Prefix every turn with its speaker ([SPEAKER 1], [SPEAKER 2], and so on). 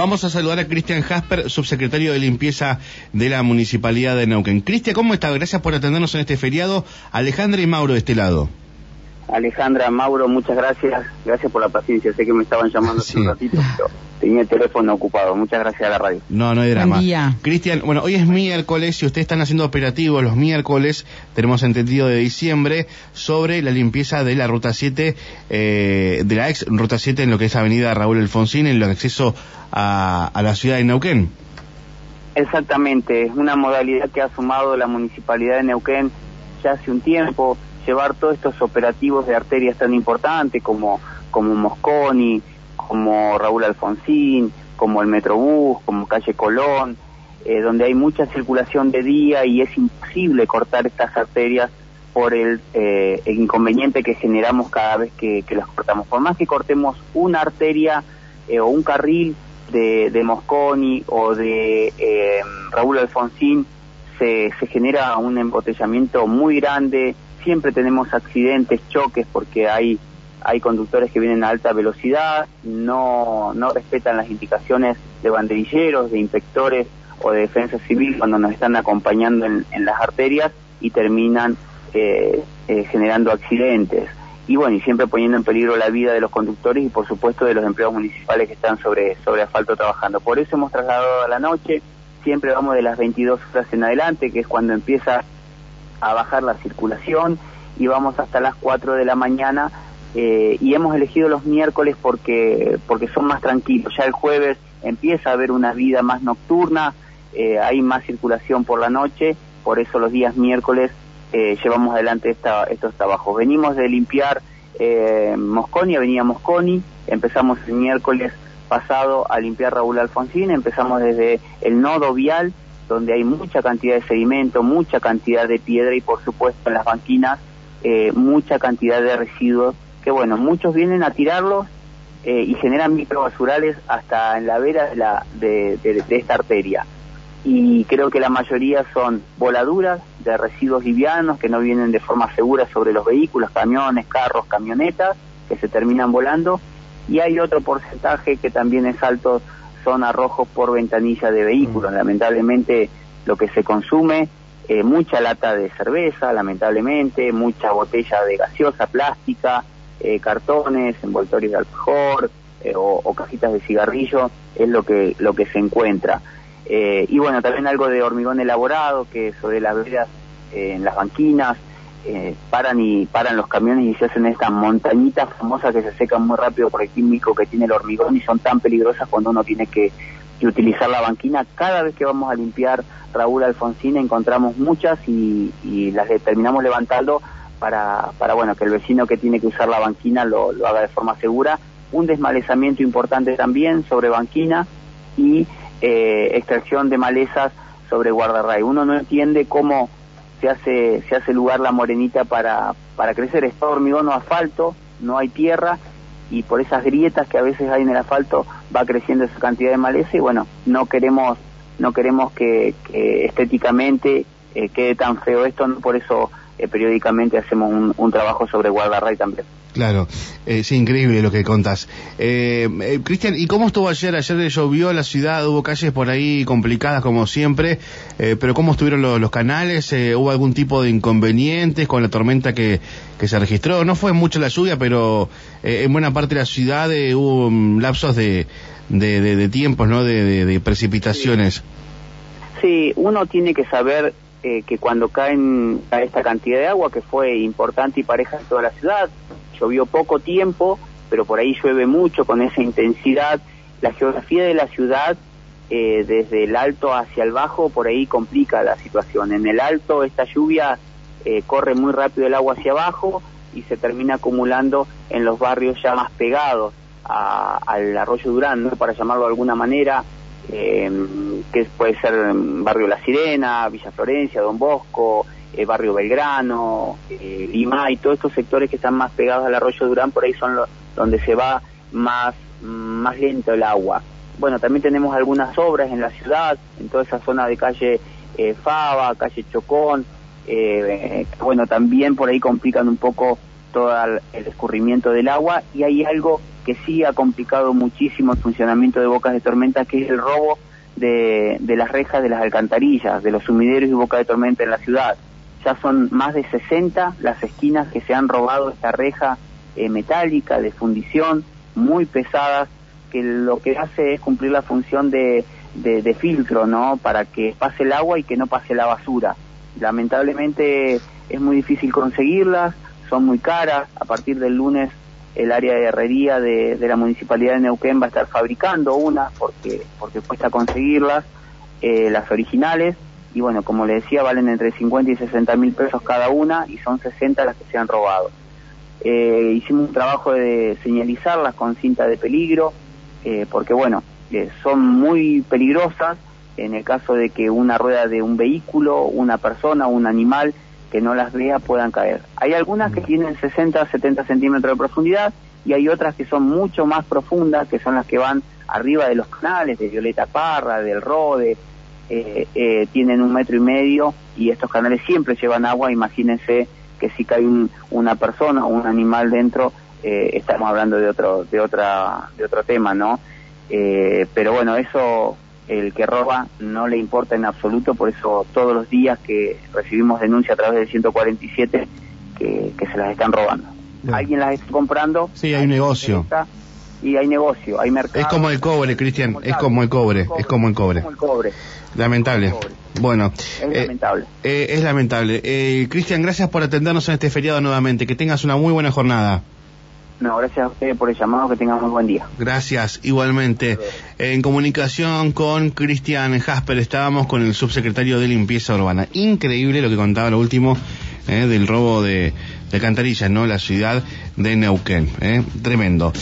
[SPEAKER 1] Vamos a saludar a Cristian Jasper, subsecretario de limpieza de la Municipalidad de Neuquén. Cristian, ¿cómo está? Gracias por atendernos en este feriado. Alejandra y Mauro de este lado.
[SPEAKER 2] Alejandra, Mauro, muchas gracias. Gracias por la paciencia. Sé que me estaban llamando hace un ratito, pero tenía el teléfono ocupado. Muchas gracias a la radio.
[SPEAKER 1] No, no hay drama. Cristian, bueno, hoy es miércoles y ustedes están haciendo operativos los miércoles, tenemos entendido de diciembre, sobre la limpieza de la Ruta 7, eh, de la ex Ruta 7 en lo que es Avenida Raúl Alfonsín, en lo que acceso a, a la ciudad de Neuquén.
[SPEAKER 2] Exactamente, es una modalidad que ha sumado la Municipalidad de Neuquén ya hace un tiempo llevar todos estos operativos de arterias tan importantes como, como Mosconi, como Raúl Alfonsín, como el Metrobús, como Calle Colón, eh, donde hay mucha circulación de día y es imposible cortar estas arterias por el, eh, inconveniente que generamos cada vez que, las cortamos. Por más que cortemos una arteria eh, o un carril de, de Mosconi o de Raúl Alfonsín, se, se genera un embotellamiento muy grande, siempre tenemos accidentes, choques, porque hay, hay conductores que vienen a alta velocidad, no, no respetan las indicaciones de banderilleros, de inspectores o de defensa civil cuando nos están acompañando en, las arterias y terminan eh, eh, generando accidentes. Y bueno, y siempre poniendo en peligro la vida de los conductores y por supuesto de los empleados municipales que están sobre, sobre asfalto trabajando. Por eso hemos trasladado a la noche, siempre vamos de las 22 horas en adelante, que es cuando empieza a bajar la circulación y vamos hasta las 4 de la mañana eh, y hemos elegido los miércoles porque, porque son más tranquilos. Ya el jueves empieza a haber una vida más nocturna, eh, hay más circulación por la noche, por eso los días miércoles eh, llevamos adelante esta, estos trabajos. Venimos de limpiar Mosconi, Avenida Mosconi, empezamos el miércoles pasado a limpiar Raúl Alfonsín, empezamos desde el nodo vial donde hay mucha cantidad de sedimento, mucha cantidad de piedra y por supuesto en las banquinas eh, mucha cantidad de residuos que bueno, muchos vienen a tirarlos eh, y generan microbasurales hasta en la vera de, la, de, esta arteria. Y creo que la mayoría son voladuras de residuos livianos que no vienen de forma segura sobre los vehículos, camiones, carros, camionetas, que se terminan volando. Y hay otro porcentaje que también es alto son arrojos por ventanilla de vehículos. Mm. Lamentablemente lo que se consume, eh, mucha lata de cerveza, lamentablemente, mucha botella de gaseosa plástica, eh, cartones, envoltorios de alcohol eh, o, cajitas de cigarrillo, es lo que, lo que se encuentra. y bueno, también algo de hormigón elaborado, que sobre las veredas, en las banquinas, eh, paran y paran los camiones y se hacen estas montañitas famosas que se secan muy rápido por el químico que tiene el hormigón y son tan peligrosas cuando uno tiene que, utilizar la banquina. Cada vez que vamos a limpiar Raúl Alfonsín encontramos muchas y, las terminamos levantando para, para bueno que el vecino que tiene que usar la banquina lo, lo haga de forma segura. Un desmalezamiento importante también sobre banquina y eh, extracción de malezas sobre guardarray. Uno no entiende cómo se hace, se hace lugar la morenita para, para crecer. Es todo hormigón o asfalto, no hay tierra y por esas grietas que a veces hay en el asfalto va creciendo esa cantidad de maleza y bueno, no queremos, no queremos que, estéticamente eh, quede tan feo esto, por eso eh, periódicamente hacemos un, un trabajo sobre guardarray también.
[SPEAKER 1] Claro, es increíble lo que contás. Eh, eh, Cristian, ¿y cómo estuvo ayer? Ayer llovió la ciudad, hubo calles por ahí complicadas como siempre, eh, pero ¿cómo estuvieron los, canales? ¿Hubo algún tipo de inconvenientes con la tormenta que, se registró? No fue mucho la lluvia, pero en buena parte de la ciudad hubo mm, lapsos de, de, de, tiempos, ¿no? De, precipitaciones.
[SPEAKER 2] Sí, uno tiene que saber que cuando caen, cae esta cantidad de agua, que fue importante y pareja en toda la ciudad, llovió poco tiempo, pero por ahí llueve mucho con esa intensidad. La geografía de la ciudad, eh, desde el alto hacia el bajo, por ahí complica la situación. En el alto esta lluvia eh, corre muy rápido el agua hacia abajo y se termina acumulando en los barrios ya más pegados al arroyo Durán, para llamarlo de alguna manera, eh, que puede ser barrio La Sirena, Villa Florencia, Don Bosco, eh, Barrio Belgrano, eh, Lima y todos estos sectores que están más pegados al arroyo Durán, por ahí son los donde se va más, más lento el agua. Bueno, también tenemos algunas obras en la ciudad, en toda esa zona de calle eh, Fava, calle Chocón, eh, bueno, también por ahí complican un poco todo el escurrimiento del agua y hay algo que sí ha complicado muchísimo el funcionamiento de Bocas de Tormenta, que es el robo de, de las rejas de las alcantarillas, de los sumideros y Bocas de Tormenta en la ciudad. Ya son más de 60 las esquinas que se han robado esta reja eh, metálica de fundición, muy pesadas, que lo que hace es cumplir la función de, de, filtro, ¿no? Para que pase el agua y que no pase la basura. Lamentablemente es muy difícil conseguirlas, son muy caras. A partir del lunes el área de herrería de, de la municipalidad de Neuquén va a estar fabricando unas porque, porque cuesta conseguirlas, eh, las originales. Y bueno, como le decía, valen entre 50 y 60 mil pesos cada una y son 60 las que se han robado. Eh, hicimos un trabajo de señalizarlas con cinta de peligro, eh, porque bueno, eh, son muy peligrosas en el caso de que una rueda de un vehículo, una persona, un animal que no las vea puedan caer. Hay algunas que tienen 60, 70 centímetros de profundidad y hay otras que son mucho más profundas, que son las que van arriba de los canales, de Violeta Parra, del Rode, eh, eh, tienen un metro y medio y estos canales siempre llevan agua, imagínense que si cae un, una persona o un animal dentro, eh, estamos hablando de otro, de otra, de otro tema, ¿no? Eh, pero bueno, eso el que roba no le importa en absoluto, por eso todos los días que recibimos denuncia a través del 147 que, que se las están robando.
[SPEAKER 1] Bien.
[SPEAKER 2] Alguien las está comprando.
[SPEAKER 1] Sí, hay un negocio.
[SPEAKER 2] Y hay negocio, hay mercado.
[SPEAKER 1] Es como el cobre, Cristian, es como el cobre, es como el cobre. Lamentable. Bueno,
[SPEAKER 2] Es
[SPEAKER 1] eh,
[SPEAKER 2] lamentable.
[SPEAKER 1] eh, es lamentable. Eh, Cristian, gracias por atendernos en este feriado nuevamente. Que tengas una muy buena jornada.
[SPEAKER 2] No, gracias a ustedes por el llamado, que tengan muy buen día.
[SPEAKER 1] Gracias, igualmente. En comunicación con Cristian Jasper estábamos con el subsecretario de Limpieza Urbana. Increíble lo que contaba lo último eh, del robo de, de alcantarillas, ¿no? La ciudad de Neuquén. eh. Tremendo.